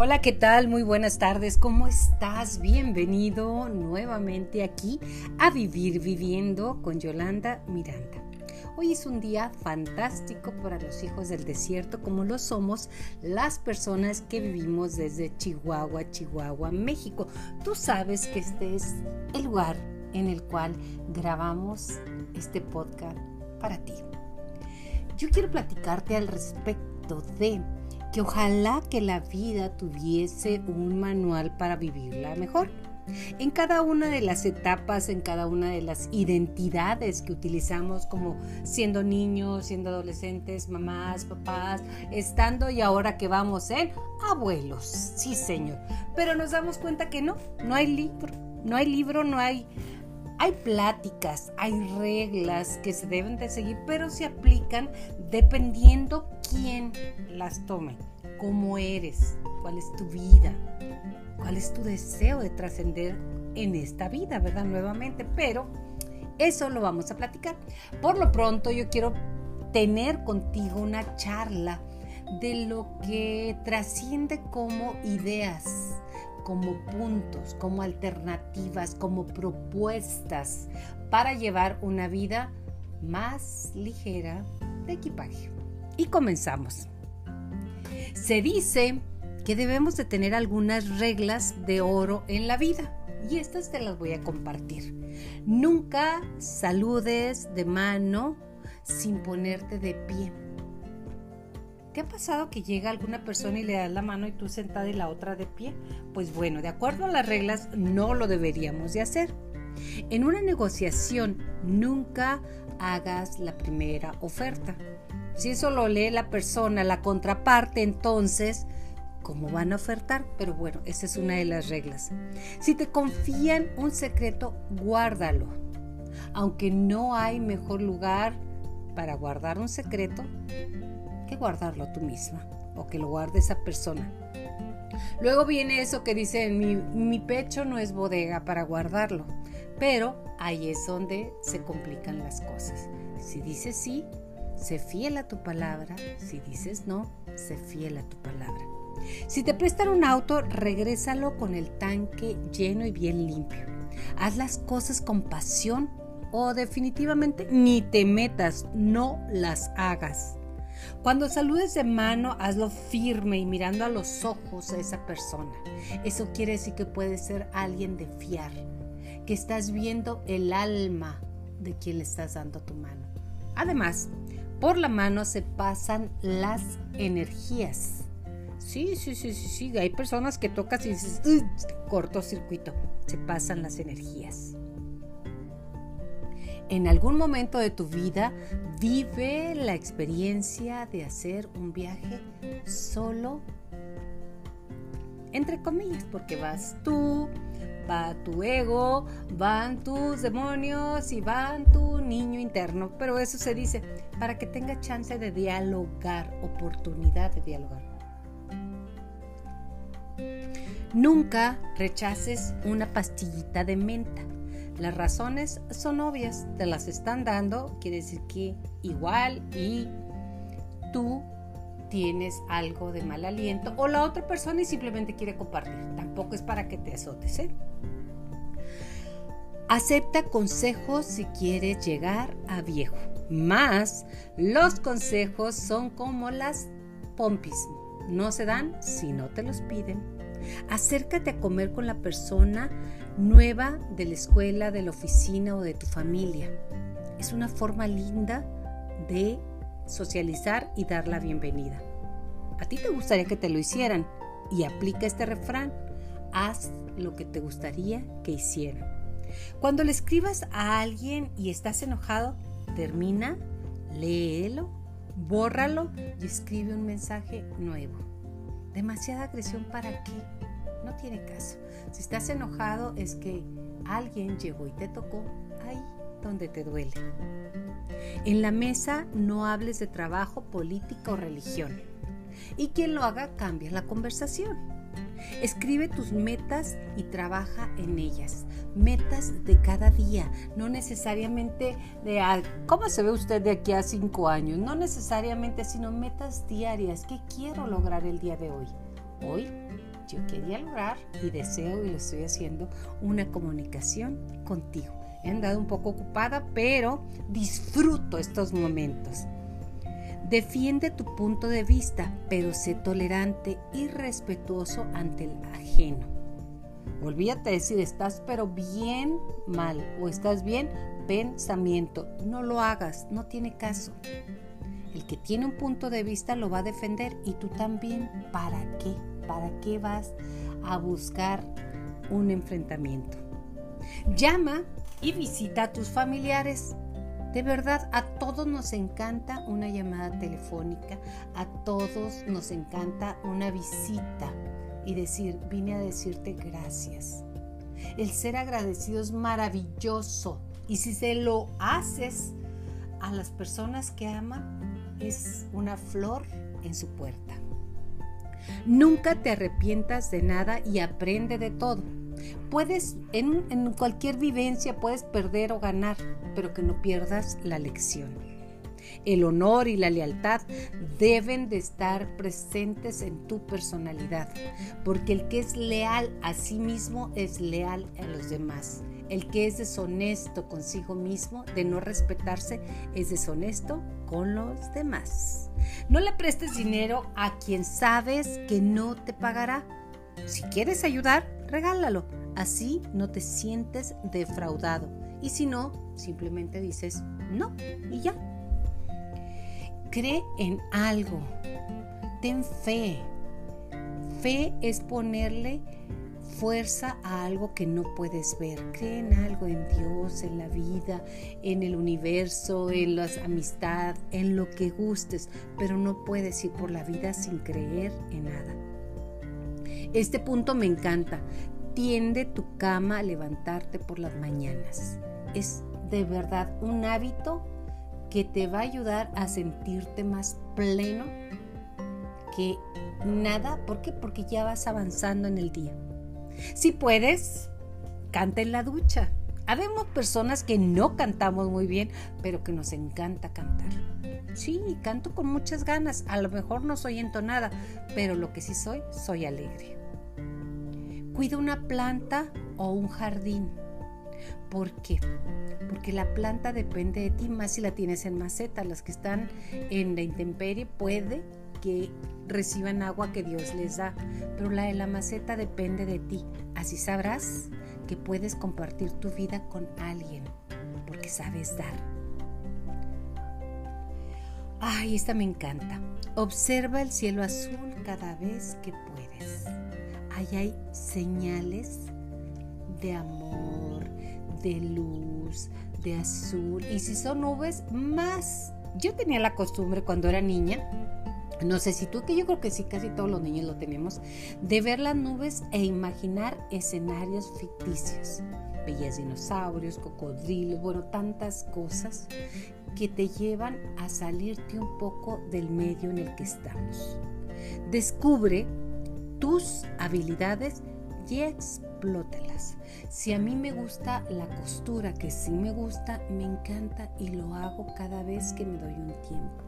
Hola, ¿qué tal? Muy buenas tardes. ¿Cómo estás? Bienvenido nuevamente aquí a Vivir Viviendo con Yolanda Miranda. Hoy es un día fantástico para los hijos del desierto como lo somos las personas que vivimos desde Chihuahua, Chihuahua, México. Tú sabes que este es el lugar en el cual grabamos este podcast para ti. Yo quiero platicarte al respecto de que ojalá que la vida tuviese un manual para vivirla mejor. En cada una de las etapas, en cada una de las identidades que utilizamos como siendo niños, siendo adolescentes, mamás, papás, estando y ahora que vamos en abuelos, sí señor. Pero nos damos cuenta que no, no hay libro, no hay libro, no hay hay pláticas, hay reglas que se deben de seguir, pero se aplican dependiendo quién las tome, cómo eres, cuál es tu vida, cuál es tu deseo de trascender en esta vida, ¿verdad? Nuevamente, pero eso lo vamos a platicar. Por lo pronto yo quiero tener contigo una charla de lo que trasciende como ideas como puntos, como alternativas, como propuestas para llevar una vida más ligera de equipaje. Y comenzamos. Se dice que debemos de tener algunas reglas de oro en la vida y estas te las voy a compartir. Nunca saludes de mano sin ponerte de pie ¿Te ha pasado que llega alguna persona y le das la mano y tú sentada y la otra de pie? Pues bueno, de acuerdo a las reglas, no lo deberíamos de hacer. En una negociación, nunca hagas la primera oferta. Si eso lo lee la persona, la contraparte, entonces, ¿cómo van a ofertar? Pero bueno, esa es una de las reglas. Si te confían un secreto, guárdalo. Aunque no hay mejor lugar para guardar un secreto que guardarlo tú misma o que lo guarde esa persona. Luego viene eso que dice, mi, mi pecho no es bodega para guardarlo, pero ahí es donde se complican las cosas. Si dices sí, sé fiel a tu palabra, si dices no, sé fiel a tu palabra. Si te prestan un auto, regrésalo con el tanque lleno y bien limpio. Haz las cosas con pasión o definitivamente ni te metas, no las hagas. Cuando saludes de mano, hazlo firme y mirando a los ojos a esa persona. Eso quiere decir que puedes ser alguien de fiar, que estás viendo el alma de quien le estás dando tu mano. Además, por la mano se pasan las energías. Sí, sí, sí, sí, sí. Hay personas que tocas y dices, cortocircuito. Se pasan las energías en algún momento de tu vida vive la experiencia de hacer un viaje solo, entre comillas, porque vas tú, va tu ego, van tus demonios y van tu niño interno. Pero eso se dice para que tenga chance de dialogar, oportunidad de dialogar. Nunca rechaces una pastillita de menta las razones son obvias, te las están dando, quiere decir que igual y tú tienes algo de mal aliento o la otra persona y simplemente quiere compartir. Tampoco es para que te azotes. ¿eh? Acepta consejos si quieres llegar a viejo. Más, los consejos son como las pompis. No se dan si no te los piden. Acércate a comer con la persona nueva de la escuela, de la oficina o de tu familia. Es una forma linda de socializar y dar la bienvenida. A ti te gustaría que te lo hicieran y aplica este refrán. Haz lo que te gustaría que hicieran. Cuando le escribas a alguien y estás enojado, termina, léelo, bórralo y escribe un mensaje nuevo. Demasiada agresión para qué? No tiene caso. Si estás enojado es que alguien llegó y te tocó ahí donde te duele. En la mesa no hables de trabajo, política o religión. Y quien lo haga cambia la conversación. Escribe tus metas y trabaja en ellas. Metas de cada día, no necesariamente de cómo se ve usted de aquí a cinco años, no necesariamente, sino metas diarias. ¿Qué quiero lograr el día de hoy? hoy yo quería lograr y deseo y lo estoy haciendo una comunicación contigo. He andado un poco ocupada, pero disfruto estos momentos. Defiende tu punto de vista, pero sé tolerante y respetuoso ante el ajeno. Olvídate de decir estás pero bien mal o estás bien pensamiento. No lo hagas, no tiene caso. El que tiene un punto de vista lo va a defender y tú también. ¿Para qué? ¿Para qué vas a buscar un enfrentamiento? Llama y visita a tus familiares. De verdad, a todos nos encanta una llamada telefónica, a todos nos encanta una visita y decir, vine a decirte gracias. El ser agradecido es maravilloso y si se lo haces a las personas que aman, es una flor en su puerta. Nunca te arrepientas de nada y aprende de todo. Puedes, en, cualquier vivencia puedes perder o ganar, pero que no pierdas la lección. El honor y la lealtad deben de estar presentes en tu personalidad, porque el que es leal a sí mismo es leal a los demás. El que es deshonesto consigo mismo, de no respetarse, es deshonesto con los demás. No le prestes dinero a quien sabes que no te pagará. Si quieres ayudar, regálalo. Así no te sientes defraudado. Y si no, simplemente dices no y ya. Cree en algo. Ten fe. Fe es ponerle fuerza a algo que no puedes ver. Cree en algo, en Dios, en la vida, en el universo, en la amistad, en lo que gustes, pero no puedes ir por la vida sin creer en nada. Este punto me encanta. Tiende tu cama a levantarte por las mañanas. Es de verdad un hábito que te va a ayudar a sentirte más pleno que nada. ¿Por qué? Porque ya vas avanzando en el día. Si puedes, canta en la ducha. Habemos personas que no cantamos muy bien, pero que nos encanta cantar. Sí, canto con muchas ganas. A lo mejor no soy entonada, pero lo que sí soy, soy alegre. Cuida una planta o un jardín. ¿Por qué? Porque la planta depende de ti, más si la tienes en maceta. Las que están en la intemperie puede que reciban agua que Dios les da, pero la de la maceta depende de ti. Así sabrás que puedes compartir tu vida con alguien, porque sabes dar. Ay, esta me encanta. Observa el cielo azul cada vez que puedes ahí hay señales de amor, de luz, de azul. Y si son nubes, más. Yo tenía la costumbre cuando era niña, no sé si tú, que yo creo que sí, casi todos los niños lo tenemos, de ver las nubes e imaginar escenarios ficticios. Bellas dinosaurios, cocodrilos, bueno, tantas cosas que te llevan a salirte un poco del medio en el que estamos. Descubre tus habilidades y explótalas. Si a mí me gusta la costura, que sí me gusta, me encanta y lo hago cada vez que me doy un tiempo.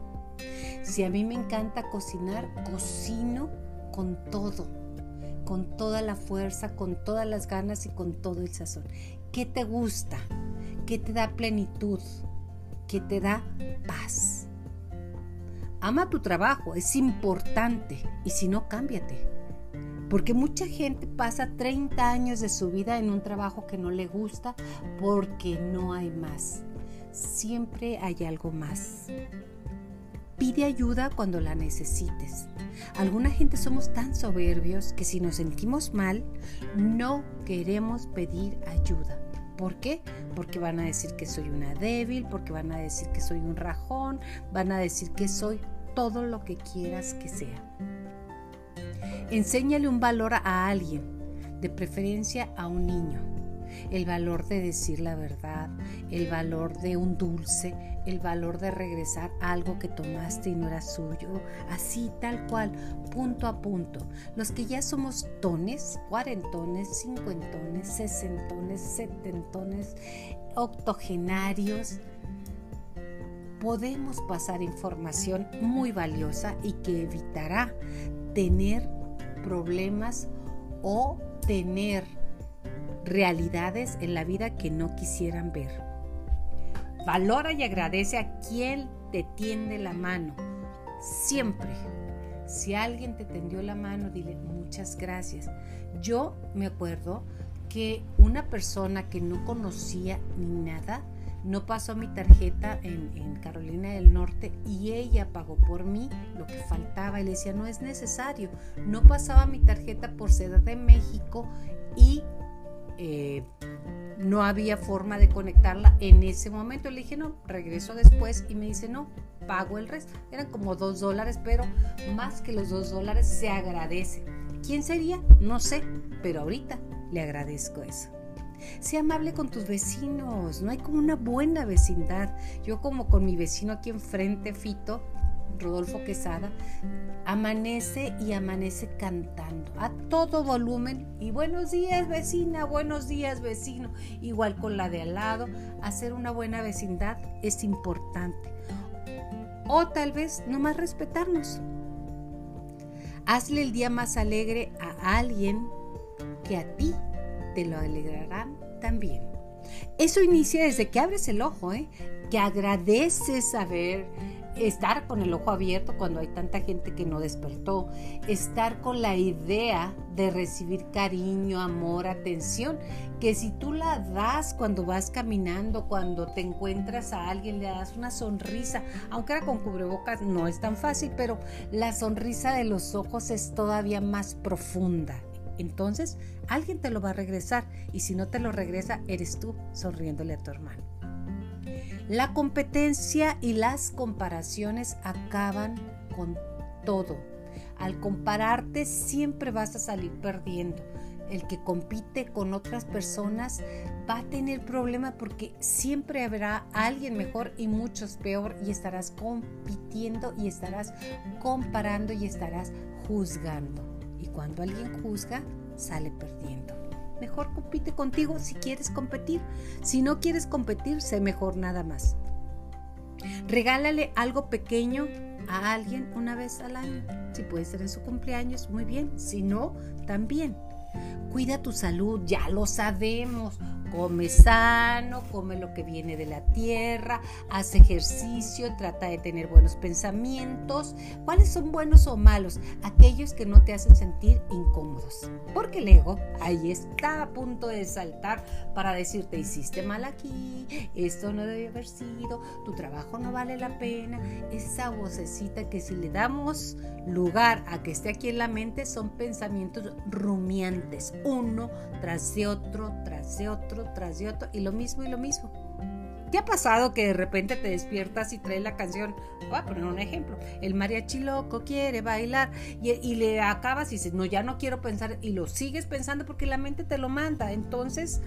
Si a mí me encanta cocinar, cocino con todo, con toda la fuerza, con todas las ganas y con todo el sazón. ¿Qué te gusta? ¿Qué te da plenitud? ¿Qué te da paz? Ama tu trabajo, es importante y si no, cámbiate porque mucha gente pasa 30 años de su vida en un trabajo que no le gusta porque no hay más. Siempre hay algo más. Pide ayuda cuando la necesites. Alguna gente somos tan soberbios que si nos sentimos mal, no queremos pedir ayuda. ¿Por qué? Porque van a decir que soy una débil, porque van a decir que soy un rajón, van a decir que soy todo lo que quieras que sea. Enséñale un valor a alguien, de preferencia a un niño. El valor de decir la verdad, el valor de un dulce, el valor de regresar algo que tomaste y no era suyo, así tal cual, punto a punto. Los que ya somos tones, cuarentones, cincuentones, sesentones, setentones, octogenarios, podemos pasar información muy valiosa y que evitará tener problemas o tener realidades en la vida que no quisieran ver. Valora y agradece a quien te tiende la mano. Siempre. Si alguien te tendió la mano, dile muchas gracias. Yo me acuerdo que una persona que no conocía ni nada, no pasó mi tarjeta en, Carolina del Norte y ella pagó por mí lo que faltaba y le decía, no es necesario, no pasaba mi tarjeta por Ciudad de México y eh, no había forma de conectarla en ese momento. Le dije, no, regreso después y me dice, no, pago el resto. Eran como dos dólares, pero más que los dos dólares se agradece. ¿Quién sería? No sé, pero ahorita le agradezco eso. Sé amable con tus vecinos, no hay como una buena vecindad. Yo como con mi vecino aquí enfrente, Fito, Rodolfo Quesada, amanece y amanece cantando a todo volumen y buenos días vecina, buenos días vecino, igual con la de al lado, hacer una buena vecindad es importante. O tal vez no más respetarnos. Hazle el día más alegre a alguien que a ti te lo alegrarán también. Eso inicia desde que abres el ojo, ¿eh? que agradeces saber estar con el ojo abierto cuando hay tanta gente que no despertó, estar con la idea de recibir cariño, amor, atención, que si tú la das cuando vas caminando, cuando te encuentras a alguien, le das una sonrisa, aunque era con cubrebocas no es tan fácil, pero la sonrisa de los ojos es todavía más profunda entonces alguien te lo va a regresar y si no te lo regresa, eres tú sonriéndole a tu hermano. La competencia y las comparaciones acaban con todo. Al compararte siempre vas a salir perdiendo. El que compite con otras personas va a tener problemas porque siempre habrá alguien mejor y muchos peor y estarás compitiendo y estarás comparando y estarás juzgando. Y cuando alguien juzga, sale perdiendo. Mejor compite contigo si quieres competir. Si no quieres competir, sé mejor nada más. Regálale algo pequeño a alguien una vez al año. Si puede ser en su cumpleaños, muy bien. Si no, también. Cuida tu salud, ya lo sabemos. Come sano, come lo que viene de la tierra, haz ejercicio, trata de tener buenos pensamientos. ¿Cuáles son buenos o malos? Aquellos que no te hacen sentir incómodos. Porque el ego ahí está a punto de saltar para decirte hiciste mal aquí, esto no debe haber sido, tu trabajo no vale la pena. Esa vocecita que si le damos lugar a que esté aquí en la mente son pensamientos rumiantes, uno tras de otro, tras de otro tras de otro y lo mismo y lo mismo. ¿Qué ha pasado que de repente te despiertas y traes la canción? Voy a poner un ejemplo. El mariachi loco quiere bailar y, le acabas y dices, no, ya no quiero pensar y lo sigues pensando porque la mente te lo manda. Entonces,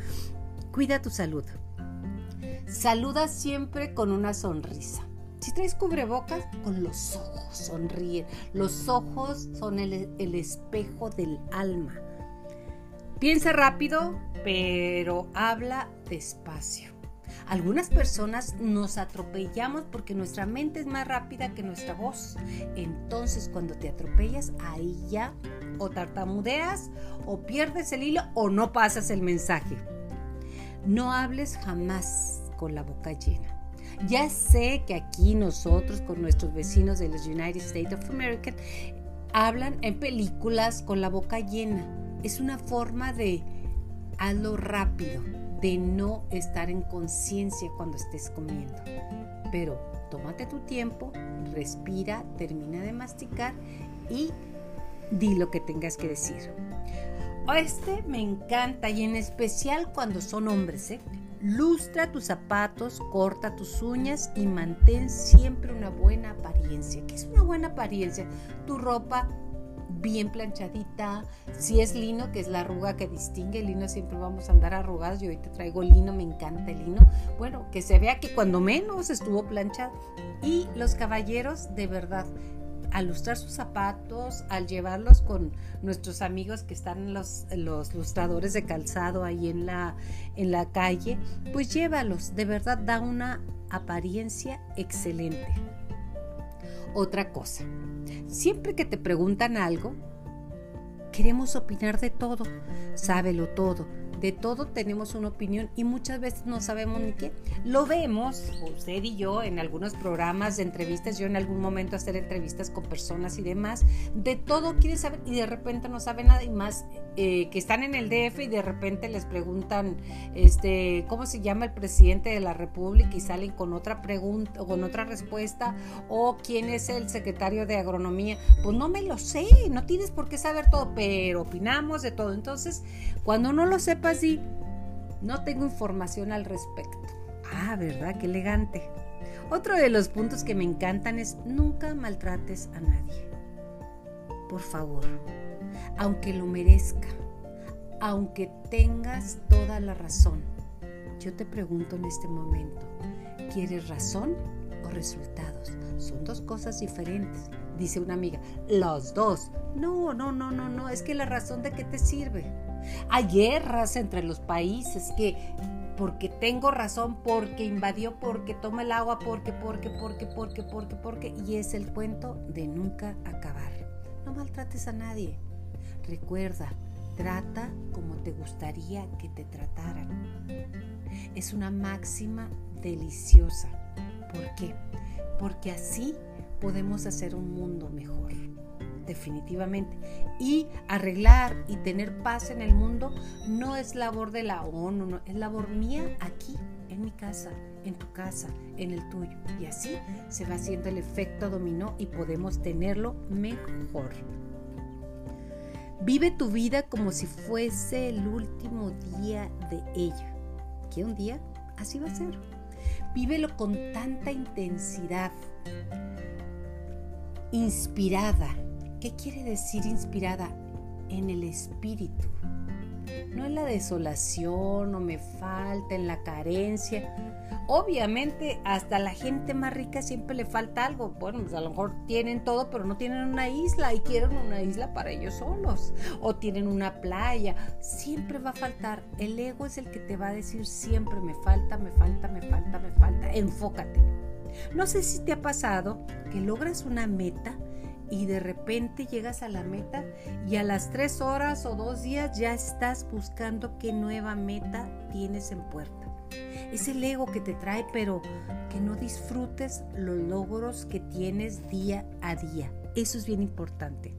cuida tu salud. Saluda siempre con una sonrisa. Si traes cubrebocas, con los ojos sonríe. Los ojos son el espejo del alma. Piensa rápido, pero habla despacio. Algunas personas nos atropellamos porque nuestra mente es más rápida que nuestra voz. Entonces cuando te atropellas, ahí ya o tartamudeas o pierdes el hilo o no pasas el mensaje. No hables jamás con la boca llena. Ya sé que aquí nosotros con nuestros vecinos de los United States of America hablan en películas con la boca llena es una forma de hazlo rápido, de no estar en conciencia cuando estés comiendo. Pero tómate tu tiempo, respira, termina de masticar y di lo que tengas que decir. Este me encanta y en especial cuando son hombres. ¿eh? Lustra tus zapatos, corta tus uñas y mantén siempre una buena apariencia. ¿Qué es una buena apariencia? Tu ropa bien planchadita. Si es lino, que es la arruga que distingue, el lino siempre vamos a andar arrugados. Yo ahorita traigo lino, me encanta el lino. Bueno, que se vea que cuando menos estuvo planchado. Y los caballeros, de verdad, al lustrar sus zapatos, al llevarlos con nuestros amigos que están los, los lustradores de calzado ahí en la, en la calle, pues llévalos, de verdad da una apariencia excelente. Otra cosa, siempre que te preguntan algo, queremos opinar de todo, sábelo todo de todo tenemos una opinión y muchas veces no sabemos ni qué. Lo vemos, usted y yo, en algunos programas de entrevistas, yo en algún momento hacer entrevistas con personas y demás, de todo quiere saber y de repente no sabe nada y más eh, que están en el DF y de repente les preguntan, este, ¿cómo se llama el presidente de la República? y salen con otra pregunta o con otra respuesta o quién es el secretario de agronomía. Pues no me lo sé, no tienes por qué saber todo, pero opinamos de todo. Entonces, cuando no lo sepas, no tengo información al respecto. Ah, ¿verdad? Qué elegante. Otro de los puntos que me encantan es nunca maltrates a nadie. Por favor, aunque lo merezca, aunque tengas toda la razón, yo te pregunto en este momento, ¿quieres razón o resultados? Son dos cosas diferentes. Dice una amiga, los dos. No, no, no, no, no, es que la razón de qué te sirve. Hay guerras entre los países que porque tengo razón, porque invadió, porque toma el agua, porque, porque, porque, porque, porque, porque, y es el cuento de nunca acabar. No maltrates a nadie. Recuerda, trata como te gustaría que te trataran. Es una máxima deliciosa. ¿Por qué? Porque así podemos hacer un mundo mejor definitivamente. Y arreglar y tener paz en el mundo no es labor de la ONU, no, es labor mía aquí, en mi casa, en tu casa, en el tuyo. Y así se va haciendo el efecto dominó y podemos tenerlo mejor. Vive tu vida como si fuese el último día de ella. ¿Qué un día? Así va a ser. Vívelo con tanta intensidad, inspirada, ¿Qué quiere decir inspirada? En el espíritu. No en la desolación, no me falta, en la carencia. Obviamente, hasta la gente más rica siempre le falta algo. Bueno, pues a lo mejor tienen todo, pero no tienen una isla y quieren una isla para ellos solos. O tienen una playa. Siempre va a faltar. El ego es el que te va a decir siempre me falta, me falta, me falta, me falta. Enfócate. No sé si te ha pasado que logras una meta y de repente llegas a la meta y a las tres horas o dos días ya estás buscando qué nueva meta tienes en puerta. Es el ego que te trae, pero que no disfrutes los logros que tienes día a día. Eso es bien importante.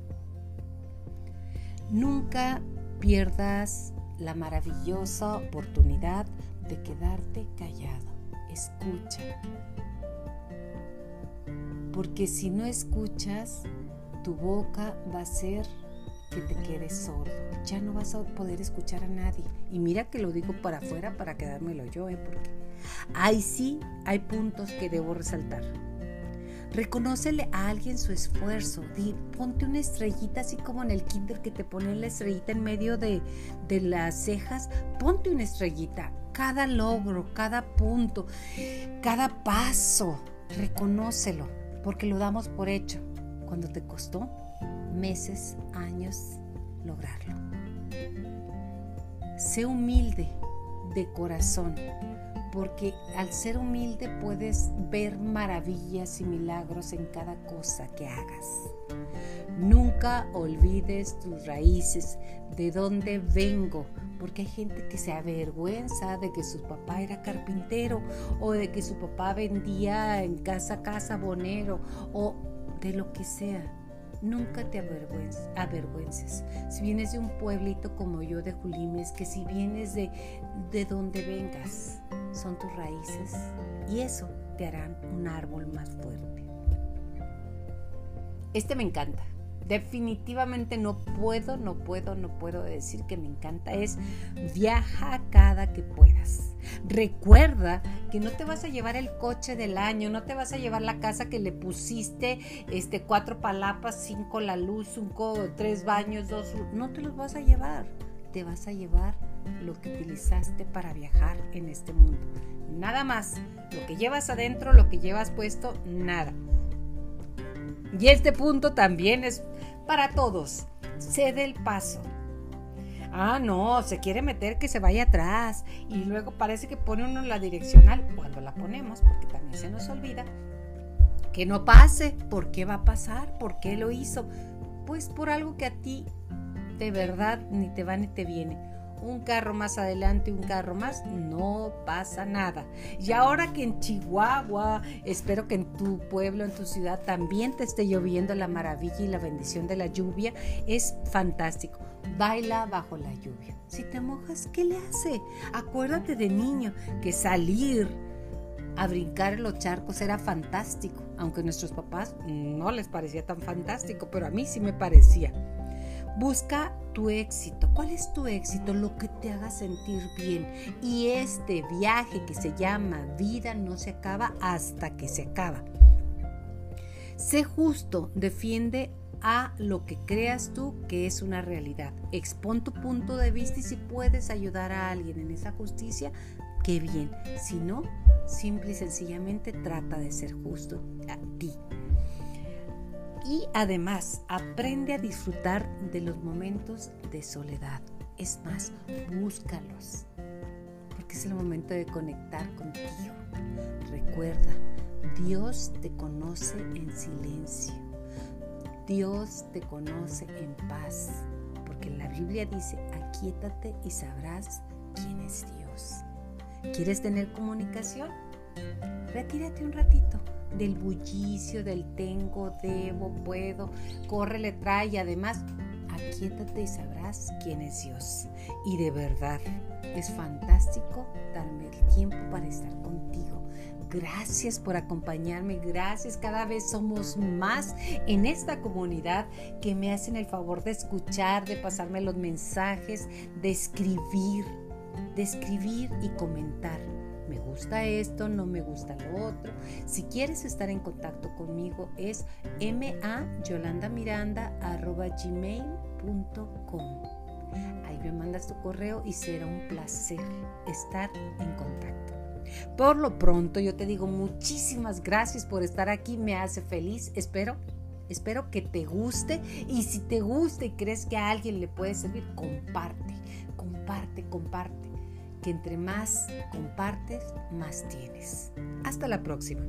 Nunca pierdas la maravillosa oportunidad de quedarte callado. Escucha porque si no escuchas, tu boca va a ser que te quedes sordo. Ya no vas a poder escuchar a nadie. Y mira que lo digo para afuera para quedármelo yo, ¿eh? porque ahí sí hay puntos que debo resaltar. Reconócele a alguien su esfuerzo. Di, ponte una estrellita, así como en el kinder que te ponen la estrellita en medio de, de las cejas. Ponte una estrellita. Cada logro, cada punto, cada paso, reconócelo porque lo damos por hecho cuando te costó meses, años lograrlo. Sé humilde de corazón, porque al ser humilde puedes ver maravillas y milagros en cada cosa que hagas. Nunca olvides tus raíces, de dónde vengo, porque hay gente que se avergüenza de que su papá era carpintero o de que su papá vendía en casa casa bonero o de lo que sea. Nunca te avergüences. Si vienes de un pueblito como yo de Julimes, que si vienes de, de donde vengas, son tus raíces y eso te harán un árbol más fuerte. Este me encanta definitivamente no puedo, no puedo, no puedo decir que me encanta, es viaja cada que puedas. Recuerda que no te vas a llevar el coche del año, no te vas a llevar la casa que le pusiste este, cuatro palapas, cinco la luz, cinco, tres baños, dos, no te los vas a llevar. Te vas a llevar lo que utilizaste para viajar en este mundo. Nada más. Lo que llevas adentro, lo que llevas puesto, nada. Y este punto también es para todos. Cede el paso. Ah, no, se quiere meter que se vaya atrás y luego parece que pone uno la direccional cuando la ponemos, porque también se nos olvida. Que no pase. ¿Por qué va a pasar? ¿Por qué lo hizo? Pues por algo que a ti de verdad ni te va ni te viene. Un carro más adelante, un carro más, no pasa nada. Y ahora que en Chihuahua, espero que en tu pueblo, en tu ciudad también te esté lloviendo la maravilla y la bendición de la lluvia, es fantástico. Baila bajo la lluvia. Si te mojas, ¿qué le hace? Acuérdate de niño que salir a brincar en los charcos era fantástico, aunque a nuestros papás no les parecía tan fantástico, pero a mí sí me parecía. Busca tu éxito. ¿Cuál es tu éxito? Lo que te haga sentir bien. Y este viaje que se llama vida no se acaba hasta que se acaba. Sé justo, defiende a lo que creas tú que es una realidad. Expon tu punto de vista y si puedes ayudar a alguien en esa justicia, qué bien. Si no, simple y sencillamente trata de ser justo a ti. Y además, aprende a disfrutar de los momentos de soledad. Es más, búscalos, porque es el momento de conectar contigo. Recuerda, Dios te conoce en silencio. Dios te conoce en paz, porque la Biblia dice, aquíétate y sabrás quién es Dios. ¿Quieres tener comunicación? Retírate un ratito del bullicio, del tengo, debo, puedo, corre, le trae y además aquíétate y sabrás quién es Dios. Y de verdad, es fantástico darme el tiempo para estar contigo. Gracias por acompañarme, gracias. Cada vez somos más en esta comunidad que me hacen el favor de escuchar, de pasarme los mensajes, de escribir, de escribir y comentar me gusta esto, no me gusta lo otro. Si quieres estar en contacto conmigo es mayolandamiranda.gmail.com Ahí me mandas tu correo y será un placer estar en contacto. Por lo pronto yo te digo muchísimas gracias por estar aquí, me hace feliz, espero Espero que te guste y si te gusta y crees que a alguien le puede servir, comparte, comparte, comparte que entre más compartes, más tienes. Hasta la próxima.